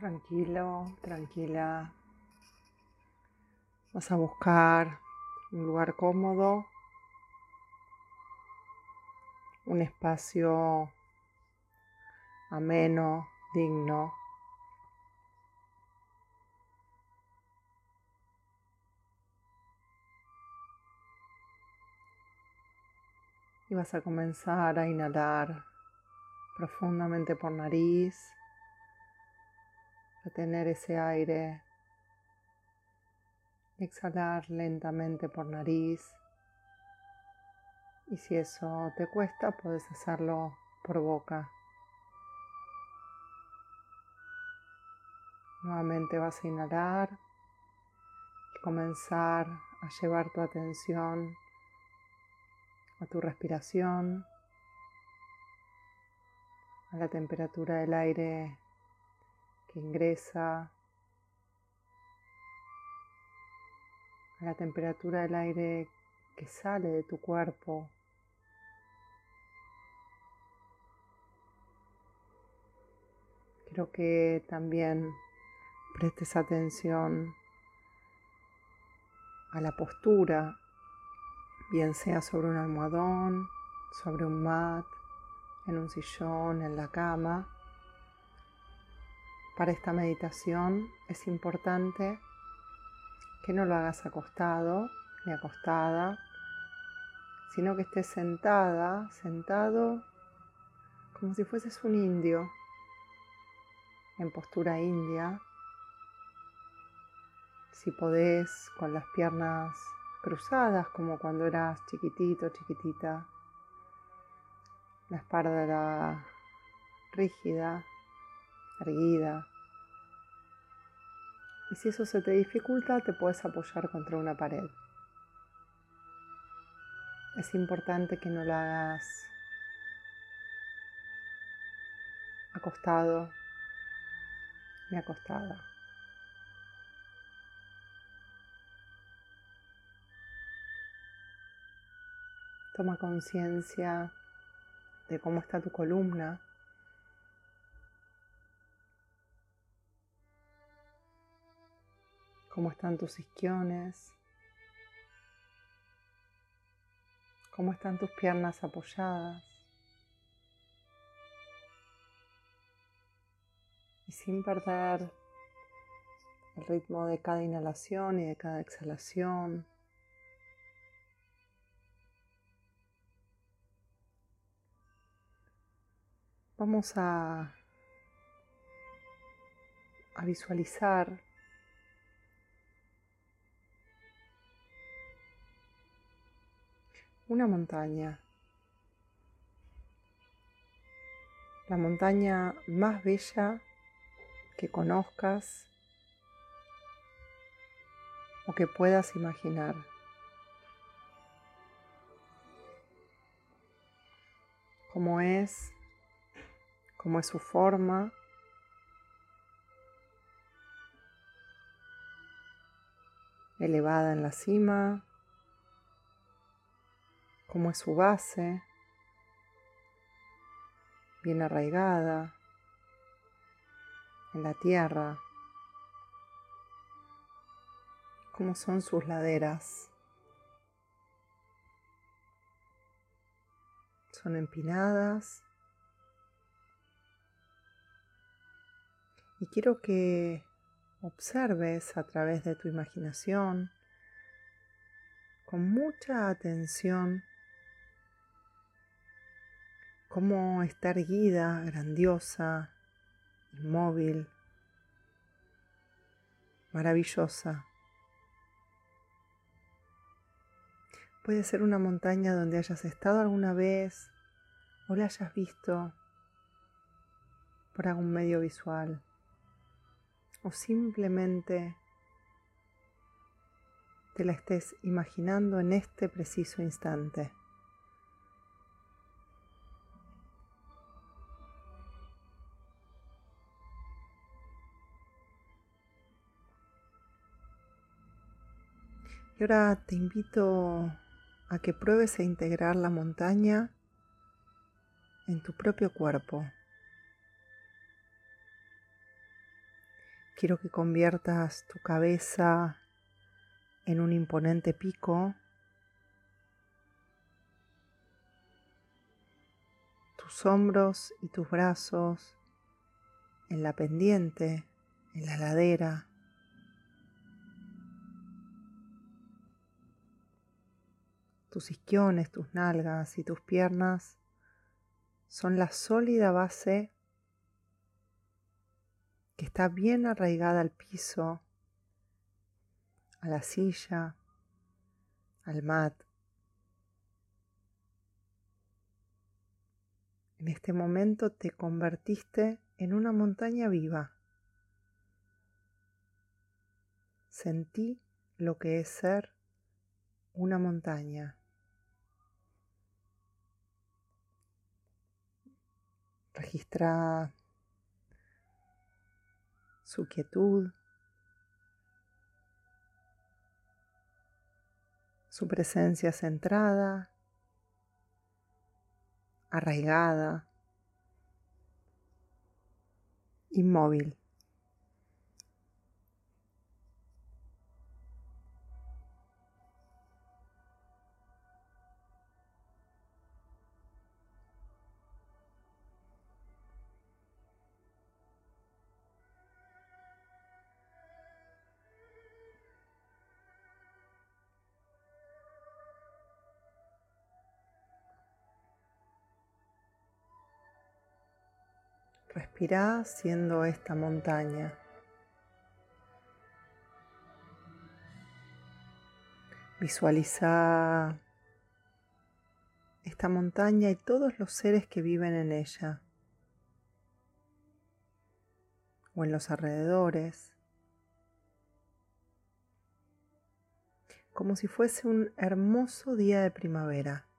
Tranquilo, tranquila. Vas a buscar un lugar cómodo, un espacio ameno, digno. Y vas a comenzar a inhalar profundamente por nariz retener ese aire, exhalar lentamente por nariz. Y si eso te cuesta, puedes hacerlo por boca. Nuevamente vas a inhalar y comenzar a llevar tu atención a tu respiración, a la temperatura del aire que ingresa a la temperatura del aire que sale de tu cuerpo. Quiero que también prestes atención a la postura, bien sea sobre un almohadón, sobre un mat, en un sillón, en la cama. Para esta meditación es importante que no lo hagas acostado ni acostada, sino que estés sentada, sentado, como si fueses un indio, en postura india. Si podés, con las piernas cruzadas, como cuando eras chiquitito, chiquitita, la espalda rígida, erguida. Y si eso se te dificulta, te puedes apoyar contra una pared. Es importante que no lo hagas acostado ni acostada. Toma conciencia de cómo está tu columna cómo están tus isquiones, cómo están tus piernas apoyadas. Y sin perder el ritmo de cada inhalación y de cada exhalación. Vamos a, a visualizar una montaña. La montaña más bella que conozcas o que puedas imaginar. Cómo es, cómo es su forma. elevada en la cima, cómo es su base, bien arraigada en la tierra, cómo son sus laderas. Son empinadas. Y quiero que observes a través de tu imaginación con mucha atención cómo está erguida, grandiosa, inmóvil, maravillosa. Puede ser una montaña donde hayas estado alguna vez o la hayas visto por algún medio visual o simplemente te la estés imaginando en este preciso instante. Ahora te invito a que pruebes a integrar la montaña en tu propio cuerpo. quiero que conviertas tu cabeza en un imponente pico, tus hombros y tus brazos en la pendiente, en la ladera. Tus isquiones, tus nalgas y tus piernas son la sólida base que está bien arraigada al piso, a la silla, al mat. En este momento te convertiste en una montaña viva. Sentí lo que es ser una montaña. Registra su quietud, su presencia centrada, arraigada, inmóvil. Respira siendo esta montaña. Visualiza esta montaña y todos los seres que viven en ella o en los alrededores, como si fuese un hermoso día de primavera.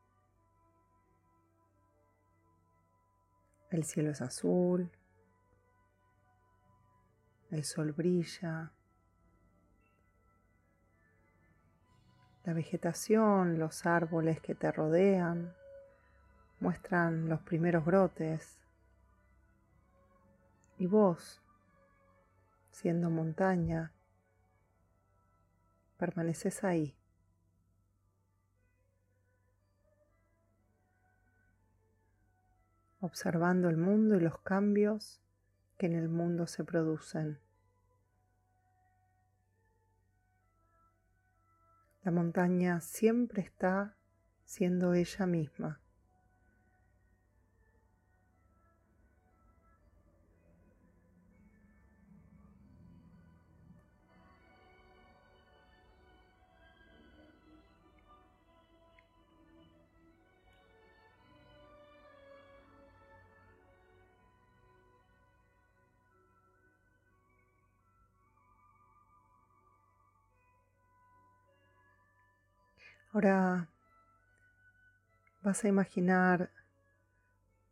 El cielo es azul, el sol brilla, la vegetación, los árboles que te rodean muestran los primeros brotes. Y vos, siendo montaña, permaneces ahí. Observando el mundo y los cambios que en el mundo se producen. La montaña siempre está siendo ella misma. Ahora vas a imaginar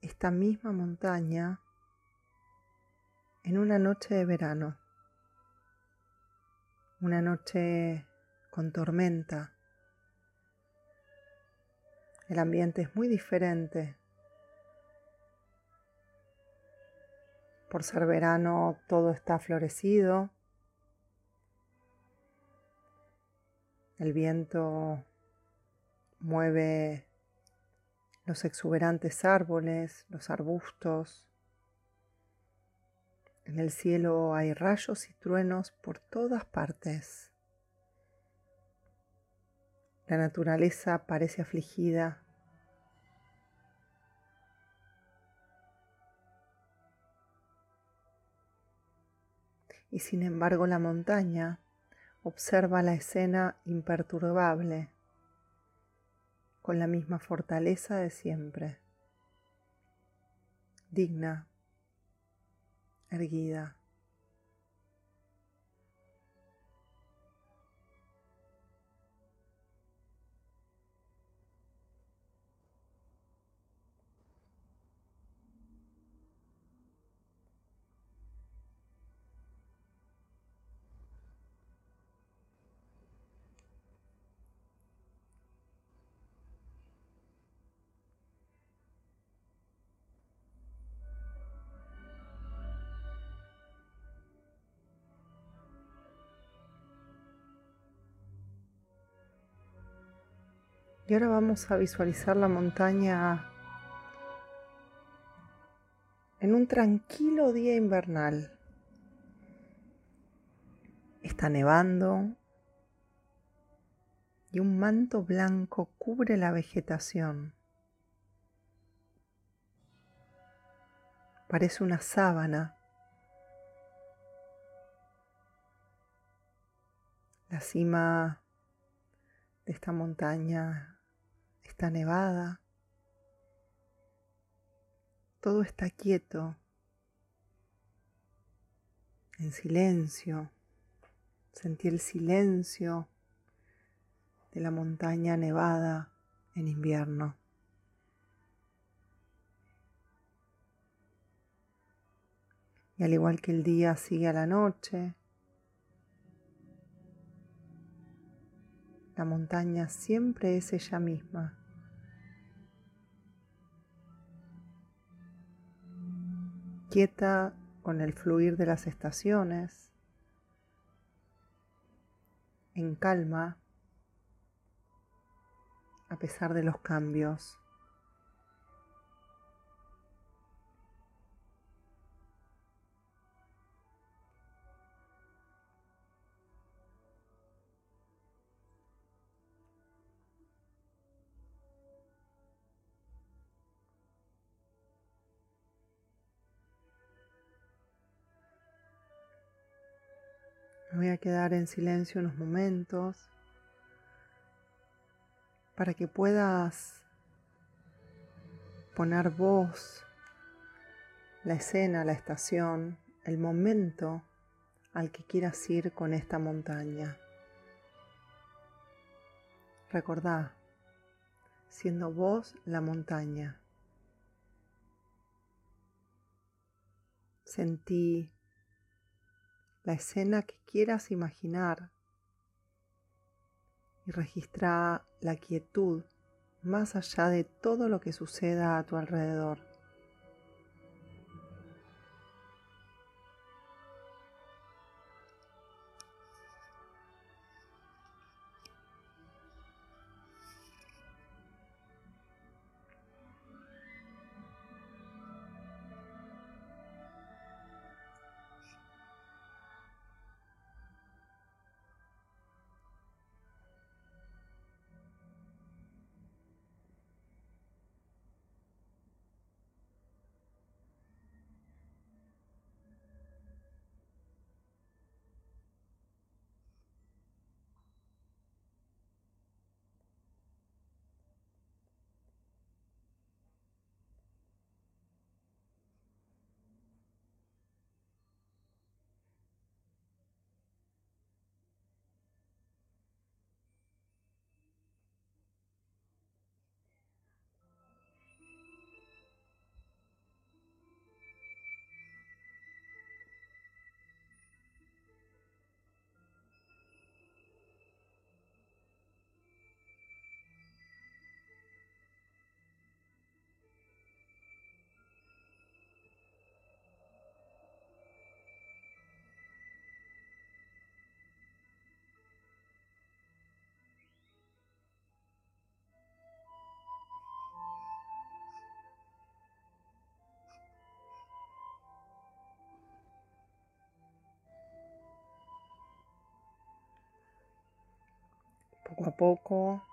esta misma montaña en una noche de verano, una noche con tormenta. El ambiente es muy diferente. Por ser verano todo está florecido. El viento mueve los exuberantes árboles, los arbustos. En el cielo hay rayos y truenos por todas partes. La naturaleza parece afligida. Y sin embargo la montaña observa la escena imperturbable con la misma fortaleza de siempre, digna, erguida. Y ahora vamos a visualizar la montaña en un tranquilo día invernal. Está nevando y un manto blanco cubre la vegetación. Parece una sábana. La cima de esta montaña está nevada. Todo está quieto, en silencio. Sentí el silencio de la montaña nevada en invierno. Y al igual que el día sigue a la noche, la montaña siempre es ella misma. Quieta con el fluir de las estaciones, en calma a pesar de los cambios. Voy a quedar en silencio unos momentos para que puedas poner voz, la escena, la estación, el momento al que quieras ir con esta montaña. Recordá, siendo vos la montaña. Sentí la escena que quieras imaginar y registra la quietud más allá de todo lo que suceda a tu alrededor. Poco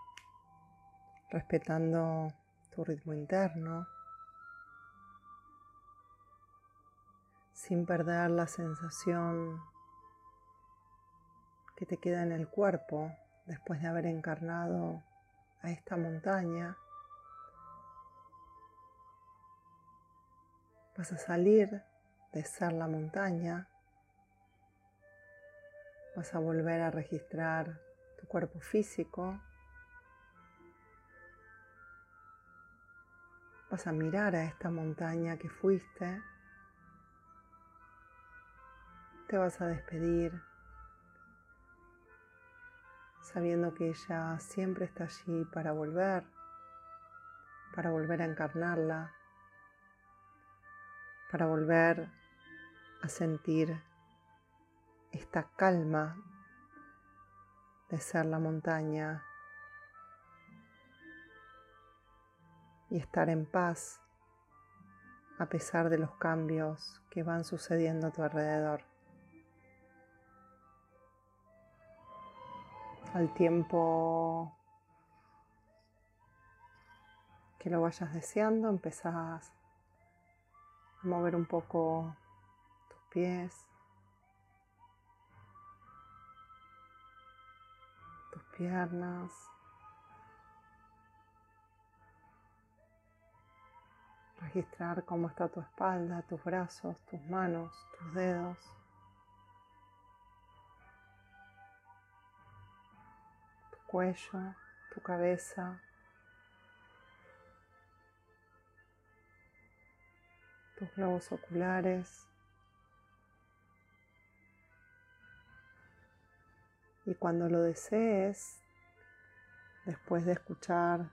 respetando tu ritmo interno, sin perder la sensación que te queda en el cuerpo después de haber encarnado a esta montaña. Vas a salir de ser la montaña, vas a volver a registrar cuerpo físico. Vas a mirar a esta montaña que fuiste. Te vas a despedir sabiendo que ella siempre está allí para volver, para volver a encarnarla, para volver a sentir esta calma de ser la montaña y estar en paz a pesar de los cambios que van sucediendo a tu alrededor. Al tiempo que lo vayas deseando, empezás a mover un poco tus pies, piernas. Registrar cómo está tu espalda, tus brazos, tus manos, tus dedos. Tu cuello, tu cabeza. tus globos oculares. Y cuando lo desees, después de escuchar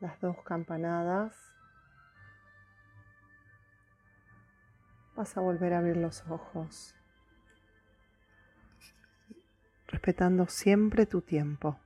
las dos campanadas, vas a volver a abrir los ojos, respetando siempre tu tiempo.